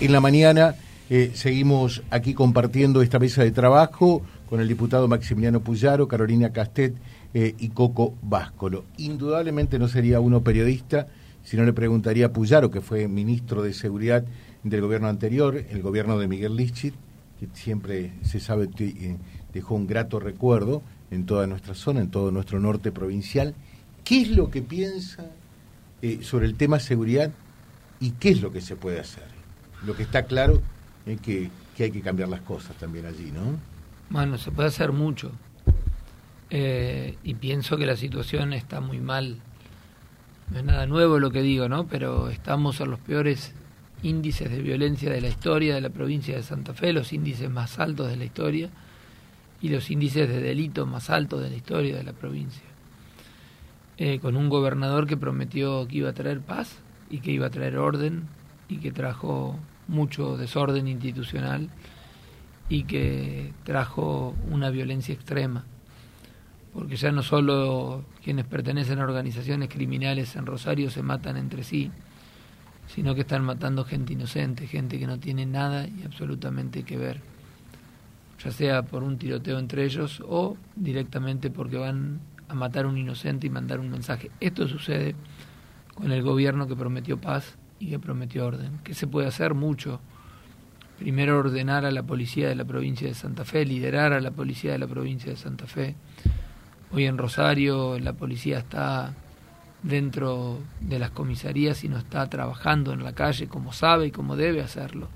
en la mañana eh, seguimos aquí compartiendo esta mesa de trabajo con el diputado Maximiliano Puyaro, Carolina Castet eh, y Coco Váscolo. Indudablemente no sería uno periodista si no le preguntaría a Puyaro, que fue ministro de Seguridad del gobierno anterior, el gobierno de Miguel Lichit, que siempre se sabe eh, dejó un grato recuerdo en toda nuestra zona, en todo nuestro norte provincial. ¿Qué es lo que piensa sobre el tema seguridad y qué es lo que se puede hacer? Lo que está claro es que, hay que cambiar las cosas también allí, ¿no? Bueno, se puede hacer mucho. Eh, y pienso que la situación está muy mal. No es nada nuevo lo que digo, ¿no? Pero estamos en los peores índices de violencia de la historia de la provincia de Santa Fe, los índices más altos de la historia y los índices de delito más altos de la historia de la provincia. Eh, con un gobernador que prometió que iba a traer paz y que iba a traer orden y que trajo mucho desorden institucional y que trajo una violencia extrema. Porque ya no solo quienes pertenecen a organizaciones criminales en Rosario se matan entre sí, sino que están matando gente inocente, gente que no tiene nada y absolutamente que ver, ya sea por un tiroteo entre ellos o directamente porque van a matar a un inocente y mandar un mensaje. Esto sucede con el gobierno que prometió paz y que prometió orden. ¿Qué se puede hacer? Mucho. Primero ordenar a la policía de la provincia de Santa Fe, liderar a la policía de la provincia de Santa Fe. Hoy en Rosario la policía está dentro de las comisarías y no está trabajando en la calle como sabe y como debe hacerlo.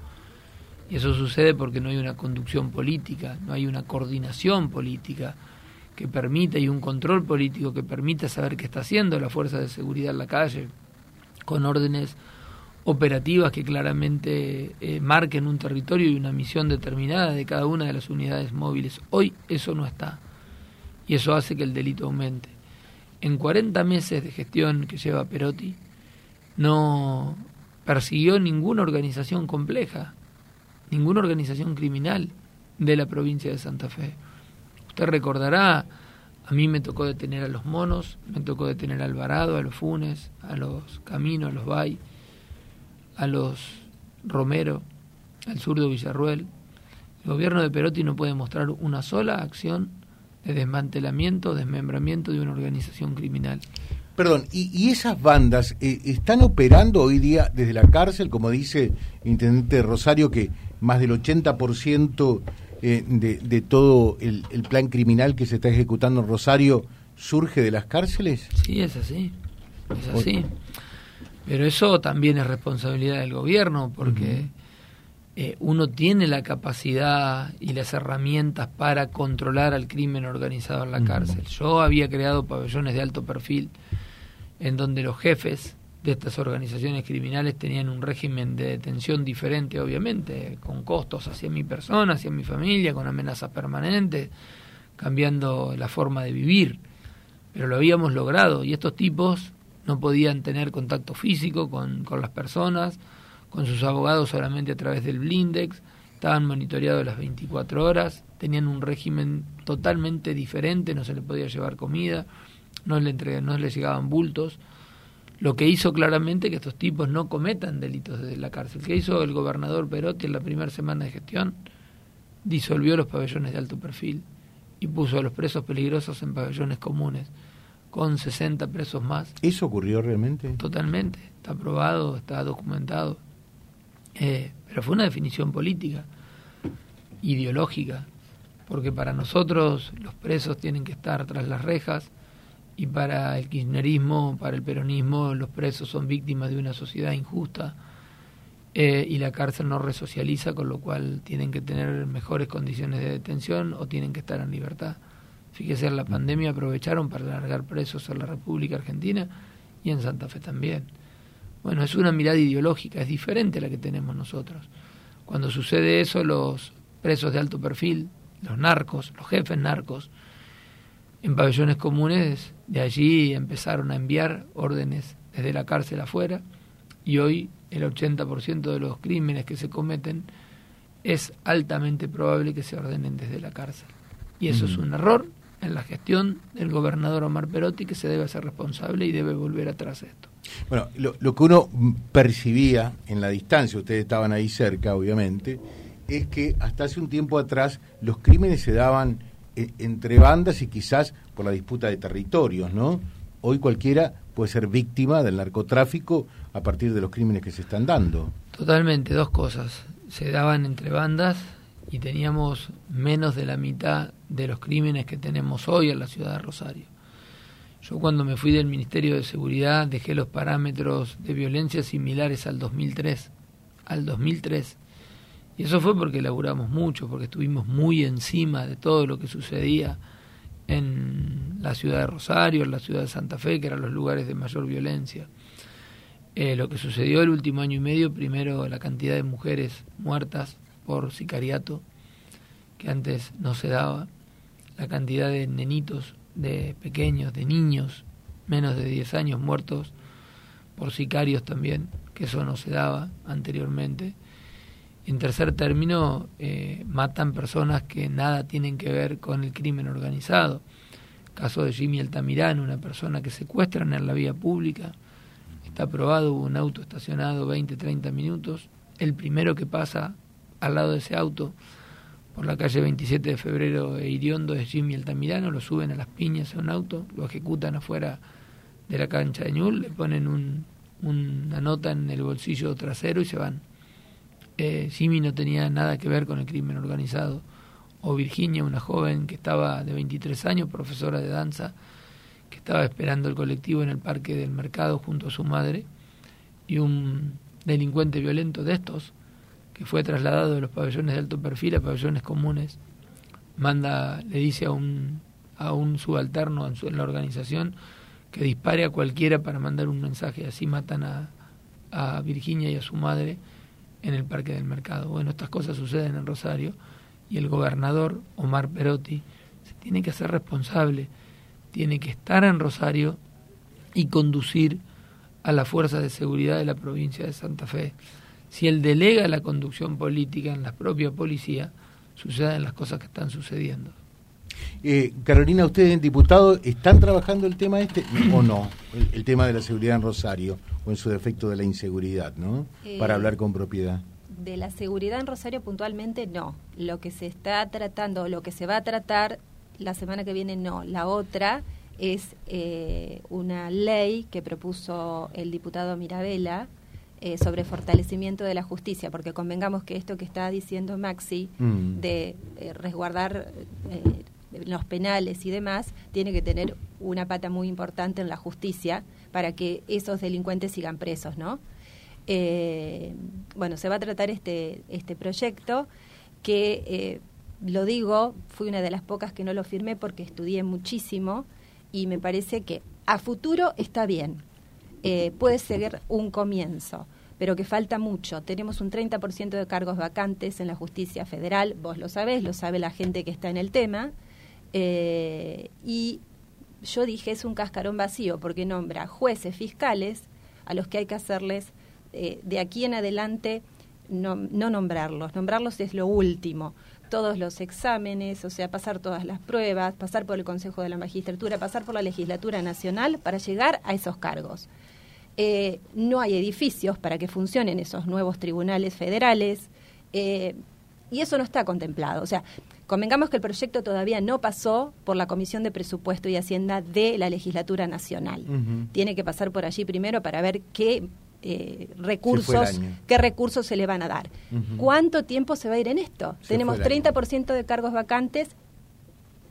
Y eso sucede porque no hay una conducción política, no hay una coordinación política que permita y un control político que permita saber qué está haciendo la fuerza de seguridad en la calle, con órdenes operativas que claramente eh, marquen un territorio y una misión determinada de cada una de las unidades móviles. Hoy eso no está y eso hace que el delito aumente. En 40 meses de gestión que lleva Perotti, no persiguió ninguna organización compleja, ninguna organización criminal de la provincia de Santa Fe. Usted recordará, a mí me tocó detener a los monos, me tocó detener a Alvarado, a los Funes, a los Caminos, a los Bay, a los Romero, al zurdo Villarruel. El gobierno de Perotti no puede mostrar una sola acción de desmantelamiento, desmembramiento de una organización criminal. Perdón, ¿y, esas bandas eh, están operando hoy día desde la cárcel, como dice el Intendente Rosario, que más del 80% eh, de, de, todo el, el, plan criminal que se está ejecutando en Rosario surge de las cárceles? Sí, es así, es así. Pero eso también es responsabilidad del gobierno, porque eh, uno tiene la capacidad y las herramientas para controlar al crimen organizado en la cárcel. Yo había creado pabellones de alto perfil en donde los jefes de estas organizaciones criminales tenían un régimen de detención diferente, obviamente, con costos hacia mi persona, hacia mi familia, con amenazas permanentes, cambiando la forma de vivir. Pero lo habíamos logrado y estos tipos no podían tener contacto físico con, con las personas, con sus abogados solamente a través del blindex, estaban monitoreados las 24 horas, tenían un régimen totalmente diferente, no se le podía llevar comida, no le, no le llegaban bultos, lo que hizo claramente que estos tipos no cometan delitos desde la cárcel. ¿Qué hizo el gobernador Perotti en la primera semana de gestión? Disolvió los pabellones de alto perfil y puso a los presos peligrosos en pabellones comunes con 60 presos más. ¿Eso ocurrió realmente? Totalmente, está aprobado, está documentado. Eh, pero fue una definición política, ideológica, porque para nosotros los presos tienen que estar tras las rejas y para el kirchnerismo, para el peronismo, los presos son víctimas de una sociedad injusta eh, y la cárcel no resocializa, con lo cual tienen que tener mejores condiciones de detención o tienen que estar en libertad. Fíjese, en la pandemia aprovecharon para largar presos a la República Argentina y en Santa Fe también. Bueno, es una mirada ideológica, es diferente a la que tenemos nosotros. Cuando sucede eso, los presos de alto perfil, los narcos, los jefes narcos, en pabellones comunes, de allí empezaron a enviar órdenes desde la cárcel afuera y hoy el 80% de los crímenes que se cometen es altamente probable que se ordenen desde la cárcel. Y eso es un error en la gestión del gobernador Omar Perotti que se debe hacer responsable y debe volver atrás esto. Bueno, lo, lo, que uno percibía en la distancia, ustedes estaban ahí cerca, obviamente, es que hasta hace un tiempo atrás los crímenes se daban eh, entre bandas y quizás por la disputa de territorios, ¿no? Hoy cualquiera puede ser víctima del narcotráfico a partir de los crímenes que se están dando. Totalmente, dos cosas. Se daban entre bandas y teníamos menos de la mitad de los crímenes que tenemos hoy en la ciudad de Rosario. Yo cuando me fui del Ministerio de Seguridad dejé los parámetros de violencia similares al 2003, al 2003. Y eso fue porque laburamos mucho, porque estuvimos muy encima de todo lo que sucedía en la ciudad de Rosario, en la ciudad de Santa Fe, que eran los lugares de mayor violencia. Eh, lo que sucedió el último año y medio, primero la cantidad de mujeres muertas por sicariato, que antes no se daba, la cantidad de nenitos, de pequeños, de niños, menos de 10 años muertos por sicarios también, que eso no se daba anteriormente. En tercer término, eh, matan personas que nada tienen que ver con el crimen organizado. Caso de Jimmy Altamirano, una persona que secuestran en la vía pública. Está probado, hubo un auto estacionado 20, 30 minutos. El primero que pasa al lado de ese auto por la calle 27 de febrero de Iriondo es Jimmy Altamirano, lo suben a las piñas en un auto, lo ejecutan afuera de la cancha de Ñul, le ponen un, una nota en el bolsillo trasero y se van. Eh, Jimmy no tenía nada que ver con el crimen organizado. O Virginia, una joven que estaba de 23 años, profesora de danza, que estaba esperando el colectivo en el parque del mercado junto a su madre, y un delincuente violento de estos, que fue trasladado de los pabellones de alto perfil a pabellones comunes, manda, le dice a un, a un subalterno en, la organización que dispare a cualquiera para mandar un mensaje, así matan a, a Virginia y a su madre en el Parque del Mercado. Bueno, estas cosas suceden en Rosario y el gobernador Omar Perotti se tiene que hacer responsable, tiene que estar en Rosario y conducir a la fuerza de seguridad de la provincia de Santa Fe si él delega la conducción política en la propia policía, suceden las cosas que están sucediendo. Eh, Carolina, ustedes, diputados, ¿están trabajando el tema este o no? El, tema de la seguridad en Rosario, o en su defecto de la inseguridad, ¿no? Eh, Para hablar con propiedad. De la seguridad en Rosario puntualmente no. Lo que se está tratando, lo que se va a tratar la semana que viene no. La otra es eh, una ley que propuso el diputado Mirabella, eh, sobre fortalecimiento de la justicia, porque convengamos que esto que está diciendo Maxi mm. de eh, resguardar eh, los penales y demás, tiene que tener una pata muy importante en la justicia para que esos delincuentes sigan presos, ¿no? bueno, se va a tratar este, este proyecto que, lo digo, fui una de las pocas que no lo firmé porque estudié muchísimo y me parece que a futuro está bien, eh, puede ser un comienzo, pero que falta mucho. Tenemos un 30% de cargos vacantes en la justicia federal, vos lo sabés, lo sabe la gente que está en el tema, eh, y yo dije es un cascarón vacío porque nombra jueces fiscales a los que hay que hacerles eh, de aquí en adelante no, no nombrarlos, nombrarlos es lo último todos los exámenes, o sea, pasar todas las pruebas, pasar por el Consejo de la Magistratura, pasar por la Legislatura Nacional para llegar a esos cargos. Eh, no hay edificios para que funcionen esos nuevos tribunales federales eh, y eso no está contemplado. O sea, convengamos que el proyecto todavía no pasó por la Comisión de Presupuesto y Hacienda de la Legislatura Nacional. Tiene que pasar por allí primero para ver qué eh, recursos, qué recursos se le van a dar. ¿Cuánto tiempo se va a ir en esto? Tenemos 30% de cargos vacantes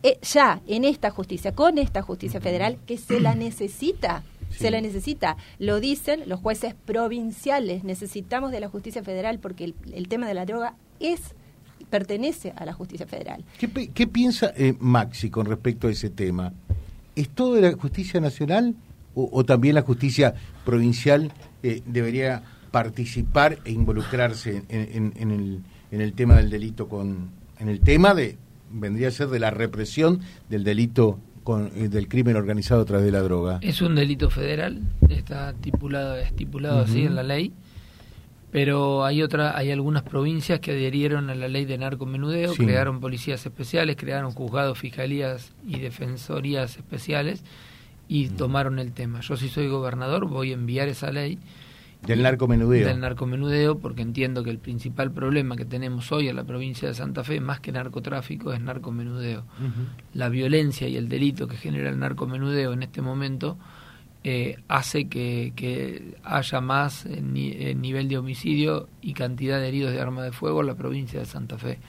eh, ya en esta justicia, con esta justicia federal, que se la necesita. Se la necesita. Lo dicen los jueces provinciales. Necesitamos de la justicia federal porque el, tema de la droga es pertenece a la justicia federal. ¿Qué, piensa eh, Maxi con respecto a ese tema? ¿Es todo de la justicia nacional o también la justicia provincial eh, debería participar e involucrarse en, el, en el tema del delito con en el tema de vendría a ser de la represión del delito con, del crimen organizado a través de la droga. Es un delito federal, está estipulado, estipulado así en la ley. pero hay otra, hay algunas provincias que adherieron a la ley de narcomenudeo, crearon policías especiales, crearon juzgados, fiscalías y defensorías especiales y tomaron el tema. Yo si soy gobernador voy a enviar esa ley del narcomenudeo. Del narcomenudeo, porque entiendo que el principal problema que tenemos hoy en la provincia de Santa Fe, más que narcotráfico, es narcomenudeo. La violencia y el delito que genera el narcomenudeo en este momento eh, hace que, haya más nivel de homicidio y cantidad de heridos de arma de fuego en la provincia de Santa Fe.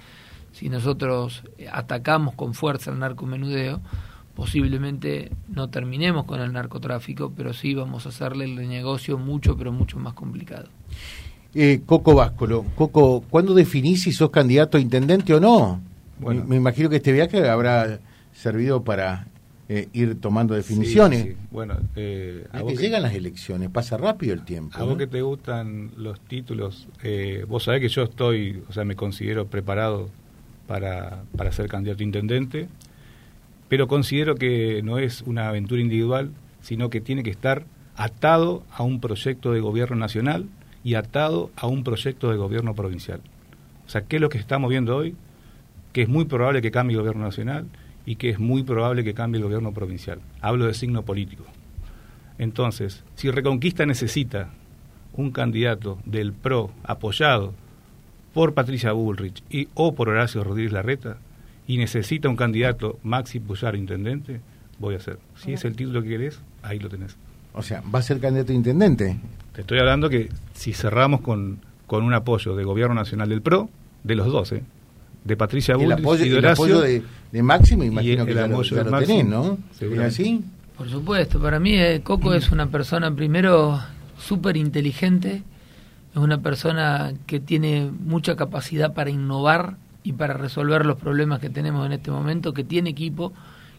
Si nosotros atacamos con fuerza el narcomenudeo, posiblemente no terminemos con el narcotráfico, pero sí vamos a hacerle el negocio mucho, pero mucho más complicado. Eh, Coco Váscolo, Coco, ¿cuándo definís si sos candidato a intendente o no? Bueno, me, imagino que este viaje habrá servido para eh, ir tomando definiciones. Bueno, eh, que, llegan las elecciones, pasa rápido el tiempo. A vos que te gustan los títulos, eh, vos sabés que yo estoy, o sea, me considero preparado para, para ser candidato a intendente pero considero que no es una aventura individual, sino que tiene que estar atado a un proyecto de gobierno nacional y atado a un proyecto de gobierno provincial. O sea, ¿qué es lo que estamos viendo hoy? Que es muy probable que cambie el gobierno nacional y que es muy probable que cambie el gobierno provincial. Hablo de signo político. Entonces, si Reconquista necesita un candidato del PRO apoyado por Patricia Bullrich y o por Horacio Rodríguez Larreta, y necesita un candidato Maxi Puyar intendente, voy a hacer. Si es el título que querés, ahí lo tenés. O sea, ¿va a ser candidato a intendente? Te estoy hablando que si cerramos con, con un apoyo de Gobierno Nacional del PRO, de los dos, ¿eh? de Patricia Bull y de Horacio, el apoyo de, de Máximo, imagino que el lo, tenés, ¿no? ¿Es así? Por supuesto, para mí eh, Coco es una persona primero súper inteligente, es una persona que tiene mucha capacidad para innovar y para resolver los problemas que tenemos en este momento, que tiene equipo,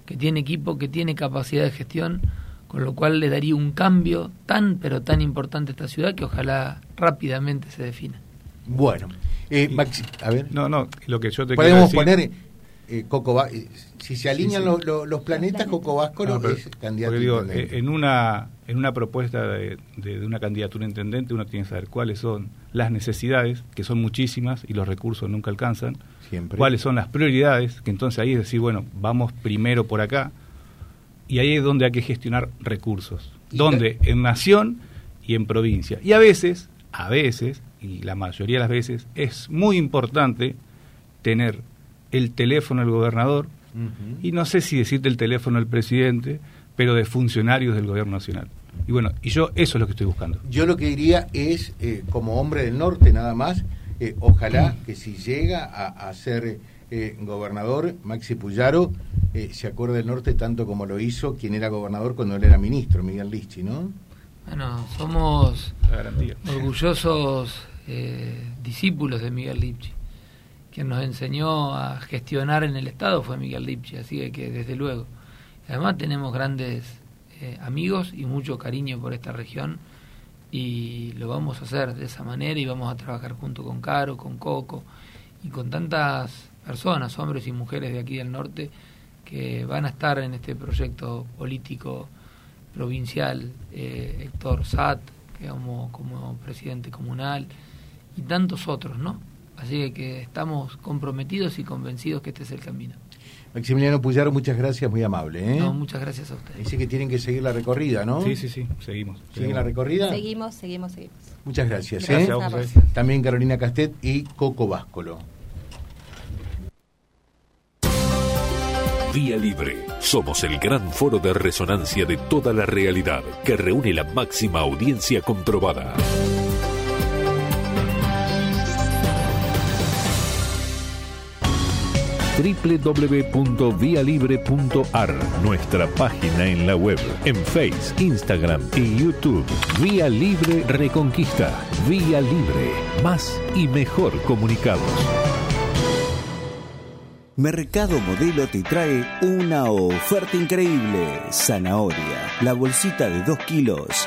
que tiene equipo, que tiene capacidad de gestión, con lo cual le daría un cambio tan, pero tan importante a esta ciudad que ojalá rápidamente se defina. Bueno, eh, a ver. No, no, lo que yo te Podemos poner eh, Coco eh, si se alinean Los, planetas, Coco Vasco no, es candidato digo, eh, en una en una propuesta de, de, una candidatura a intendente uno tiene que saber cuáles son las necesidades, que son muchísimas y los recursos nunca alcanzan, Siempre. cuáles son las prioridades, que entonces ahí es decir, bueno, vamos primero por acá, y ahí es donde hay que gestionar recursos, donde en nación y en provincia. Y a veces, a veces, y la mayoría de las veces, es muy importante tener el teléfono del gobernador, y no sé si decirte el teléfono del presidente, pero de funcionarios del gobierno nacional. Y bueno, y yo eso es lo que estoy buscando. Yo lo que diría es, eh, como hombre del norte nada más, eh, ojalá que si llega a, ser eh, gobernador, Maxi Puyaro se acuerde del norte tanto como lo hizo quien era gobernador cuando él era ministro, Miguel Lichi, ¿no? Bueno, somos orgullosos discípulos de Miguel Lichi. Quien nos enseñó a gestionar en el Estado fue Miguel Lipchi, así que desde luego. Además tenemos grandes eh, amigos y mucho cariño por esta región y lo vamos a hacer de esa manera y vamos a trabajar junto con Caro, con Coco y con tantas personas, hombres y mujeres de aquí del norte que van a estar en este proyecto político provincial, eh, Héctor Sat, que como, como presidente comunal y tantos otros, ¿no? Así que estamos comprometidos y convencidos que este es el camino. Maximiliano Puyaro, muchas gracias, muy amable. ¿eh? No, muchas gracias a usted. Dice que tienen que seguir la recorrida, ¿no? Sí, sí, sí, seguimos. ¿Siguen la recorrida? Seguimos, seguimos, seguimos. Muchas gracias. ¿eh? También Carolina Castet y Coco Váscolo. Vía Libre. Somos el gran foro de resonancia de toda la realidad que reúne la máxima audiencia comprobada. www.vialibre.ar, nuestra página en la web, en Face, Instagram y YouTube. Vía Libre Reconquista. Vía Libre. Más y mejor comunicados. Mercado Modelo te trae una oferta increíble. Zanahoria, la bolsita de 2 kilos,